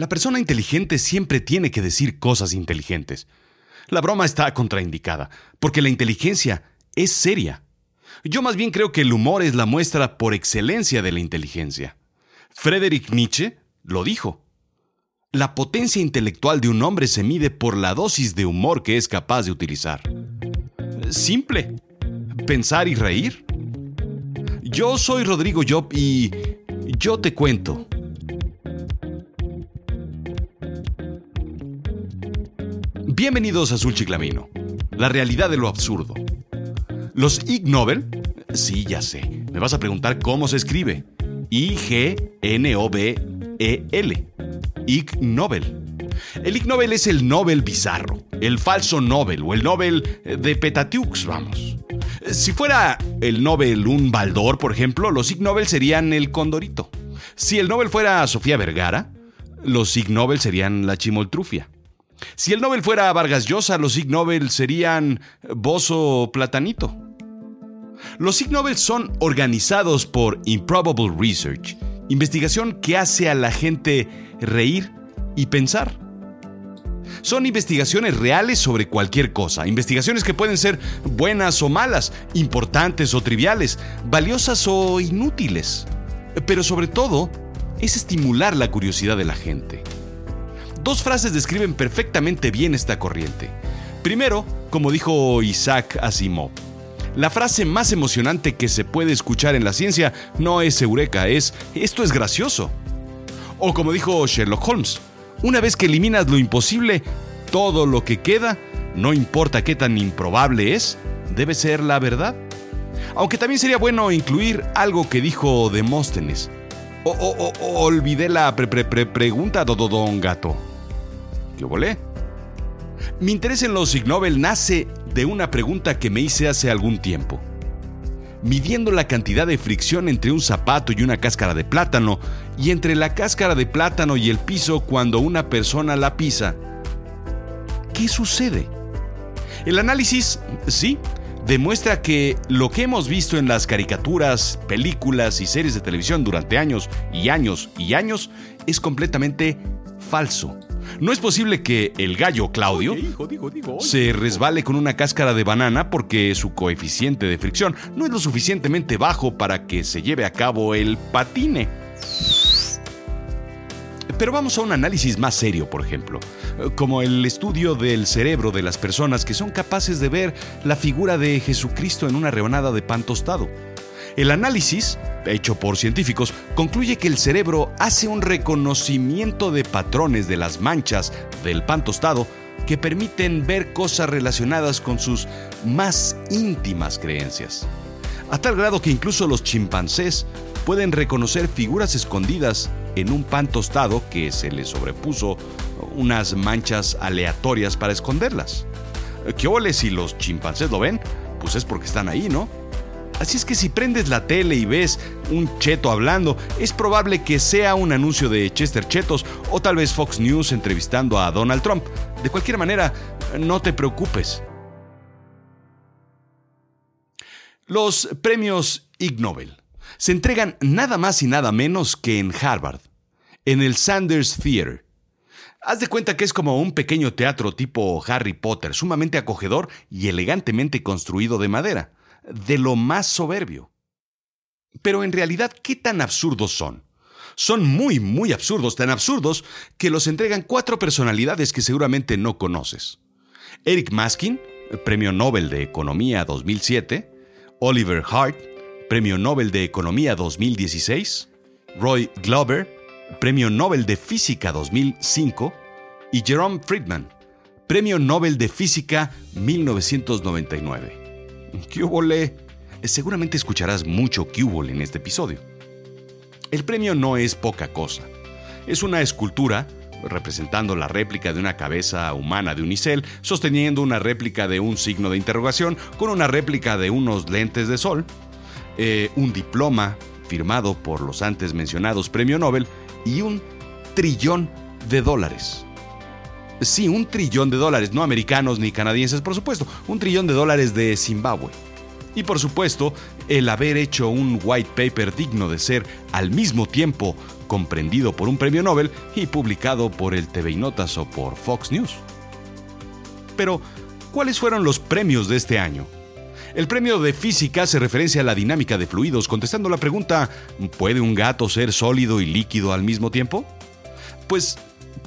La persona inteligente siempre tiene que decir cosas inteligentes. La broma está contraindicada, porque la inteligencia es seria. Yo más bien creo que el humor es la muestra por excelencia de la inteligencia. Friedrich Nietzsche lo dijo. La potencia intelectual de un hombre se mide por la dosis de humor que es capaz de utilizar. Simple. Pensar y reír. Yo soy Rodrigo Job y yo te cuento. Bienvenidos a Azul Chiclamino, la realidad de lo absurdo. Los Ig Nobel, sí, ya sé, me vas a preguntar cómo se escribe. I-G-N-O-B-E-L. Ig Nobel. El Ig Nobel es el Nobel bizarro, el falso Nobel o el Nobel de Petatiux, vamos. Si fuera el Nobel un baldor, por ejemplo, los Ig Nobel serían el Condorito. Si el Nobel fuera Sofía Vergara, los Ig Nobel serían la Chimoltrufia. Si el Nobel fuera Vargas Llosa, los Ig Nobel serían Bozo Platanito. Los Ig Nobel son organizados por Improbable Research, investigación que hace a la gente reír y pensar. Son investigaciones reales sobre cualquier cosa, investigaciones que pueden ser buenas o malas, importantes o triviales, valiosas o inútiles. Pero sobre todo, es estimular la curiosidad de la gente. Dos frases describen perfectamente bien esta corriente. Primero, como dijo Isaac Asimov, la frase más emocionante que se puede escuchar en la ciencia no es eureka, es esto es gracioso. O como dijo Sherlock Holmes, una vez que eliminas lo imposible, todo lo que queda, no importa qué tan improbable es, debe ser la verdad. Aunque también sería bueno incluir algo que dijo Demóstenes. O, olvidé la pre, pre, pre pregunta, Don Gato. ¿Qué volé? Mi interés en los Ig Nobel nace de una pregunta que me hice hace algún tiempo. Midiendo la cantidad de fricción entre un zapato y una cáscara de plátano, y entre la cáscara de plátano y el piso cuando una persona la pisa, ¿qué sucede? El análisis, sí, demuestra que lo que hemos visto en las caricaturas, películas y series de televisión durante años y años y años es completamente falso. No es posible que el gallo Claudio se resbale con una cáscara de banana porque su coeficiente de fricción no es lo suficientemente bajo para que se lleve a cabo el patine. Pero vamos a un análisis más serio, por ejemplo, como el estudio del cerebro de las personas que son capaces de ver la figura de Jesucristo en una rebanada de pan tostado. El análisis, hecho por científicos, concluye que el cerebro hace un reconocimiento de patrones de las manchas del pan tostado que permiten ver cosas relacionadas con sus más íntimas creencias. A tal grado que incluso los chimpancés pueden reconocer figuras escondidas en un pan tostado que se les sobrepuso unas manchas aleatorias para esconderlas. ¿Qué ole si los chimpancés lo ven? Pues es porque están ahí, ¿no? Así es que si prendes la tele y ves un cheto hablando, es probable que sea un anuncio de Chester Chetos o tal vez Fox News entrevistando a Donald Trump. De cualquier manera, no te preocupes. Los premios Ig Nobel se entregan nada más y nada menos que en Harvard, en el Sanders Theater. Haz de cuenta que es como un pequeño teatro tipo Harry Potter, sumamente acogedor y elegantemente construido de madera de lo más soberbio. Pero en realidad, ¿qué tan absurdos son? Son muy, muy absurdos, tan absurdos que los entregan cuatro personalidades que seguramente no conoces. Eric Maskin, Premio Nobel de Economía 2007, Oliver Hart, Premio Nobel de Economía 2016, Roy Glover, Premio Nobel de Física 2005, y Jerome Friedman, Premio Nobel de Física 1999. ¿Qué Seguramente escucharás mucho Cubole en este episodio. El premio no es poca cosa. Es una escultura representando la réplica de una cabeza humana de unicel, sosteniendo una réplica de un signo de interrogación con una réplica de unos lentes de sol, eh, un diploma firmado por los antes mencionados premio Nobel y un trillón de dólares. Sí, un trillón de dólares, no americanos ni canadienses, por supuesto, un trillón de dólares de Zimbabue. Y por supuesto, el haber hecho un white paper digno de ser al mismo tiempo comprendido por un premio Nobel y publicado por el TV Notas o por Fox News. Pero, ¿cuáles fueron los premios de este año? El premio de física se referencia a la dinámica de fluidos, contestando la pregunta, ¿puede un gato ser sólido y líquido al mismo tiempo? Pues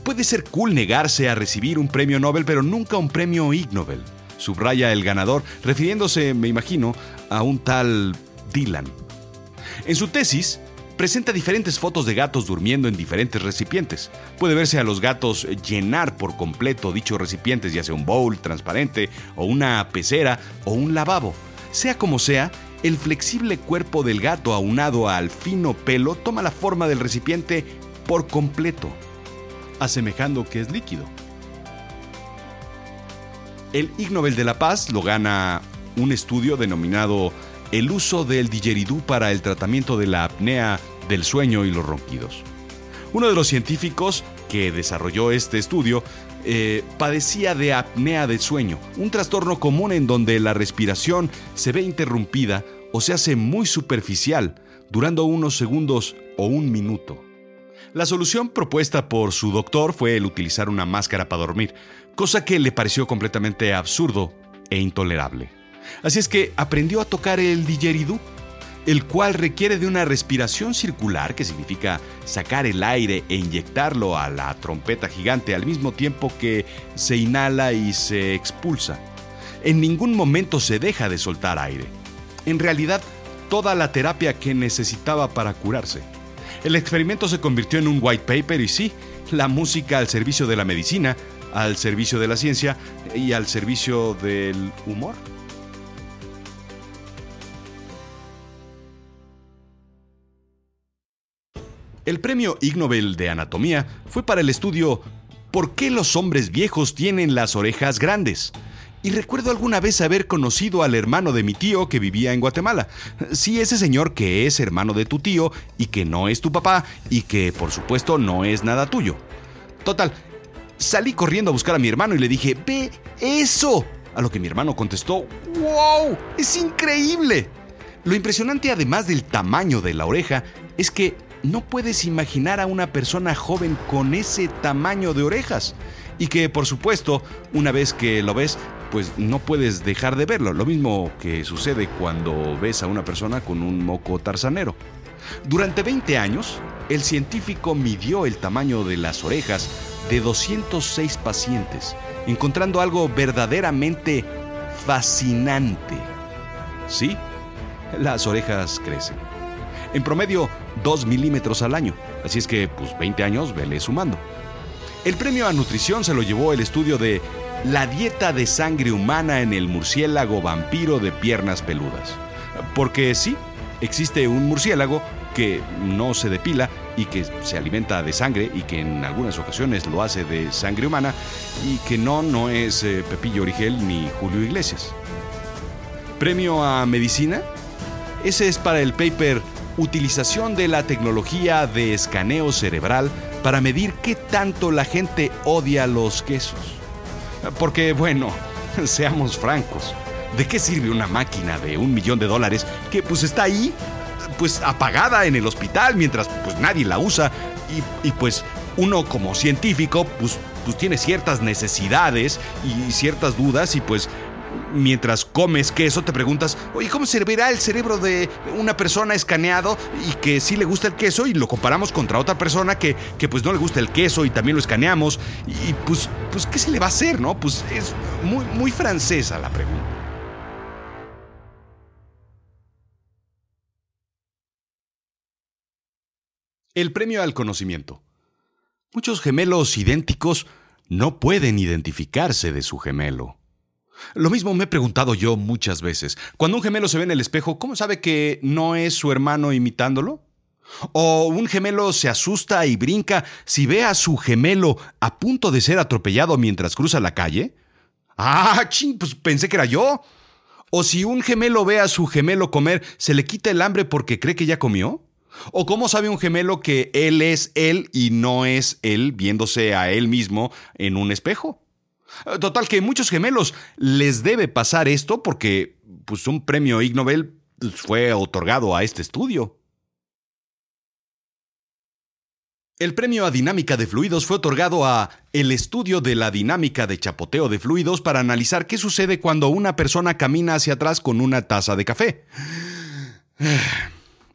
puede ser cool negarse a recibir un premio Nobel, pero nunca un premio Ig Nobel subraya el ganador, refiriéndose, me imagino, a un tal Dylan. En su tesis, presenta diferentes fotos de gatos durmiendo en diferentes recipientes. Puede verse a los gatos llenar por completo dichos recipientes, ya sea un bowl transparente o una pecera o un lavabo. Sea como sea, el flexible cuerpo del gato aunado al fino pelo toma la forma del recipiente por completo, asemejando que es líquido. El Ig Nobel de la Paz lo gana un estudio denominado El uso del digeridú para el tratamiento de la apnea del sueño y los ronquidos. Uno de los científicos que desarrolló este estudio eh, padecía de apnea del sueño, un trastorno común en donde la respiración se ve interrumpida o se hace muy superficial, durando unos segundos o un minuto. La solución propuesta por su doctor fue el utilizar una máscara para dormir, cosa que le pareció completamente absurdo e intolerable. Así es que aprendió a tocar el didgeridoo, el cual requiere de una respiración circular, que significa sacar el aire e inyectarlo a la trompeta gigante al mismo tiempo que se inhala y se expulsa. En ningún momento se deja de soltar aire. En realidad, toda la terapia que necesitaba para curarse. El experimento se convirtió en un white paper y sí, la música al servicio de la medicina, al servicio de la ciencia y al servicio del humor. El premio Ig Nobel de Anatomía fue para el estudio ¿Por qué los hombres viejos tienen las orejas grandes? Y recuerdo alguna vez haber conocido al hermano de mi tío que vivía en Guatemala. Sí, ese señor que es hermano de tu tío y que no es tu papá y que por supuesto no es nada tuyo. Total, salí corriendo a buscar a mi hermano y le dije, ve eso. A lo que mi hermano contestó, wow, es increíble. Lo impresionante además del tamaño de la oreja es que no puedes imaginar a una persona joven con ese tamaño de orejas. Y que por supuesto, una vez que lo ves, pues no puedes dejar de verlo. Lo mismo que sucede cuando ves a una persona con un moco tarzanero. Durante 20 años, el científico midió el tamaño de las orejas de 206 pacientes, encontrando algo verdaderamente fascinante. Sí, las orejas crecen. En promedio, 2 milímetros al año. Así es que, pues 20 años, vele sumando. El premio a nutrición se lo llevó el estudio de la dieta de sangre humana en el murciélago vampiro de piernas peludas. Porque sí, existe un murciélago que no se depila y que se alimenta de sangre y que en algunas ocasiones lo hace de sangre humana y que no, no es eh, Pepillo Origel ni Julio Iglesias. ¿Premio a medicina? Ese es para el paper Utilización de la tecnología de escaneo cerebral para medir qué tanto la gente odia los quesos. Porque, bueno, seamos francos, ¿de qué sirve una máquina de un millón de dólares que pues está ahí, pues apagada en el hospital mientras pues nadie la usa y, pues uno como científico pues, pues tiene ciertas necesidades y ciertas dudas y pues mientras comes queso te preguntas, oye, ¿cómo servirá el cerebro de una persona escaneado y que sí le gusta el queso y lo comparamos contra otra persona que, que pues no le gusta el queso y también lo escaneamos? Y pues, pues, ¿qué se le va a hacer, no? Pues es muy, muy francesa la pregunta. El premio al conocimiento. Muchos gemelos idénticos no pueden identificarse de su gemelo. Lo mismo me he preguntado yo muchas veces. Cuando un gemelo se ve en el espejo, ¿cómo sabe que no es su hermano imitándolo? ¿O un gemelo se asusta y brinca si ve a su gemelo a punto de ser atropellado mientras cruza la calle? Ah, ching, pues pensé que era yo. ¿O si un gemelo ve a su gemelo comer, se le quita el hambre porque cree que ya comió? ¿O cómo sabe un gemelo que él es él y no es él viéndose a él mismo en un espejo? Total que muchos gemelos les debe pasar esto porque pues un premio Ig Nobel fue otorgado a este estudio. El premio a dinámica de fluidos fue otorgado a el estudio de la dinámica de chapoteo de fluidos para analizar qué sucede cuando una persona camina hacia atrás con una taza de café.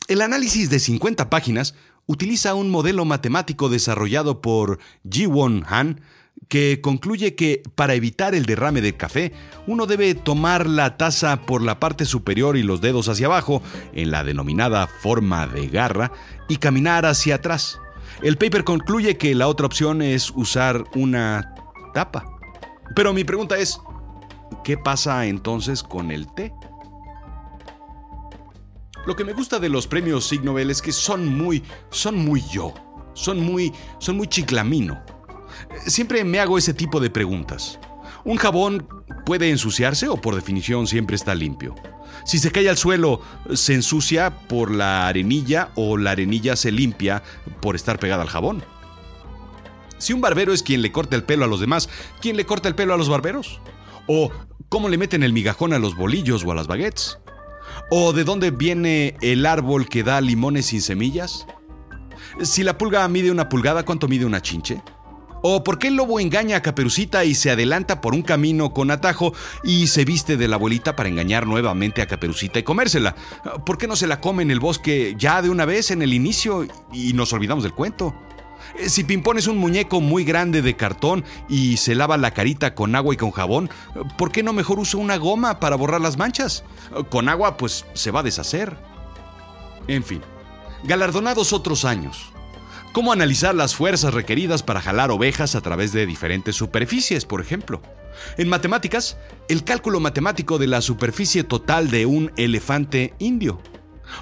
El análisis de 50 páginas utiliza un modelo matemático desarrollado por Ji-Won Han que concluye que para evitar el derrame del café, uno debe tomar la taza por la parte superior y los dedos hacia abajo, en la denominada forma de garra, y caminar hacia atrás. El paper concluye que la otra opción es usar una tapa. Pero mi pregunta es, ¿qué pasa entonces con el té? Lo que me gusta de los premios Ig Nobel es que son muy, son muy yo, son muy, son muy chiclamino. Siempre me hago ese tipo de preguntas. ¿Un jabón puede ensuciarse o por definición siempre está limpio? Si se cae al suelo, ¿se ensucia por la arenilla o la arenilla se limpia por estar pegada al jabón? Si un barbero es quien le corta el pelo a los demás, ¿quién le corta el pelo a los barberos? ¿O cómo le meten el migajón a los bolillos o a las baguettes? ¿O de dónde viene el árbol que da limones sin semillas? Si la pulga mide una pulgada, ¿cuánto mide una chinche? ¿O por qué el lobo engaña a Caperucita y se adelanta por un camino con atajo y se viste de la abuelita para engañar nuevamente a Caperucita y comérsela? ¿Por qué no se la come en el bosque ya de una vez en el inicio y nos olvidamos del cuento? Si Pimpón es un muñeco muy grande de cartón y se lava la carita con agua y con jabón, ¿por qué no mejor usa una goma para borrar las manchas? Con agua pues se va a deshacer. En fin, galardonados otros años. ¿Cómo analizar las fuerzas requeridas para jalar ovejas a través de diferentes superficies, por ejemplo? En matemáticas, el cálculo matemático de la superficie total de un elefante indio.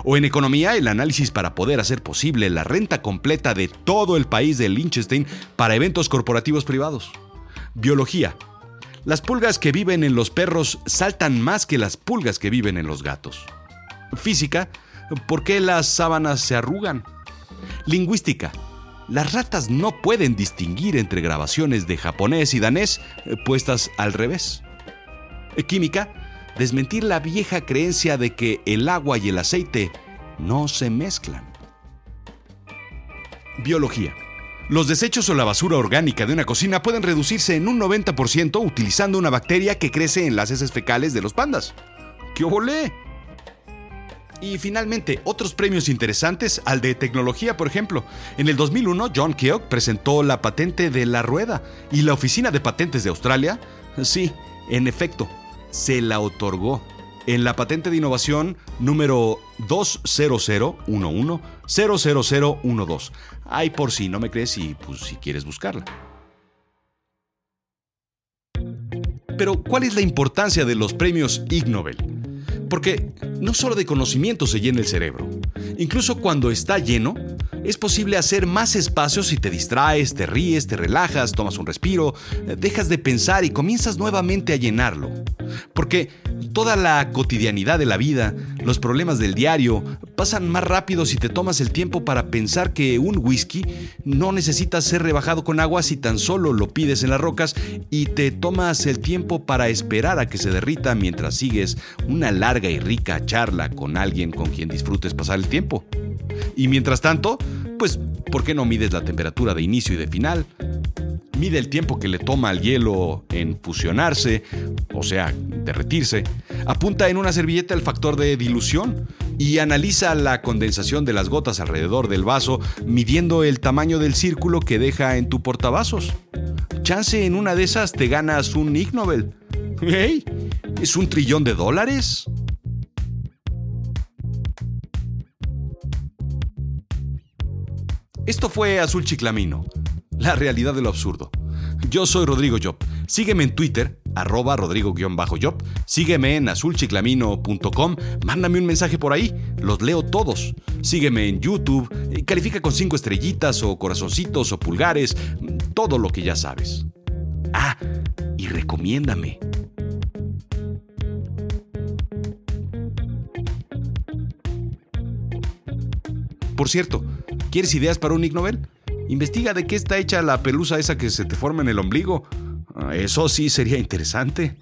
O en economía, el análisis para poder hacer posible la renta completa de todo el país de Liechtenstein para eventos corporativos privados. Biología. Las pulgas que viven en los perros saltan más que las pulgas que viven en los gatos. Física. ¿Por qué las sábanas se arrugan? Lingüística. Las ratas no pueden distinguir entre grabaciones de japonés y danés eh, puestas al revés. Química desmentir la vieja creencia de que el agua y el aceite no se mezclan. Biología. Los desechos o la basura orgánica de una cocina pueden reducirse en un 90% utilizando una bacteria que crece en las heces fecales de los pandas. ¡Qué obolé! Y finalmente, otros premios interesantes al de tecnología, por ejemplo. En el 2001, John Keogh presentó la patente de la rueda y la Oficina de Patentes de Australia, sí, en efecto, se la otorgó en la patente de innovación número 20011 Ay, por si no me crees y pues si quieres buscarla. Pero, ¿cuál es la importancia de los premios Ig Nobel? Porque no solo de conocimiento se llena el cerebro. Incluso cuando está lleno, es posible hacer más espacio si te distraes, te ríes, te relajas, tomas un respiro, dejas de pensar y comienzas nuevamente a llenarlo. Porque toda la cotidianidad de la vida, los problemas del diario, pasan más rápido si te tomas el tiempo para pensar que un whisky no necesita ser rebajado con agua si tan solo lo pides en las rocas y te tomas el tiempo para esperar a que se derrita mientras sigues una larga y rica charla con alguien con quien disfrutes pasar el tiempo. Y mientras tanto, pues, ¿por qué no mides la temperatura de inicio y de final? Mide el tiempo que le toma al hielo en fusionarse, o sea, derretirse. Apunta en una servilleta el factor de dilución y analiza la condensación de las gotas alrededor del vaso, midiendo el tamaño del círculo que deja en tu portavasos. Chance en una de esas te ganas un Ig Nobel. ¡Hey! ¿Es un trillón de dólares? Esto fue Azul Chiclamino, la realidad de lo absurdo. Yo soy Rodrigo Job. Sígueme en Twitter, arroba rodrigo-job. Sígueme en azulchiclamino.com. Mándame un mensaje por ahí. Los leo todos. Sígueme en YouTube. Califica con cinco estrellitas o corazoncitos o pulgares. Todo lo que ya sabes. Ah, y recomiéndame. Por cierto, ¿Quieres ideas para un Ig Nobel? Investiga de qué está hecha la pelusa esa que se te forma en el ombligo. Ah, eso sí sería interesante.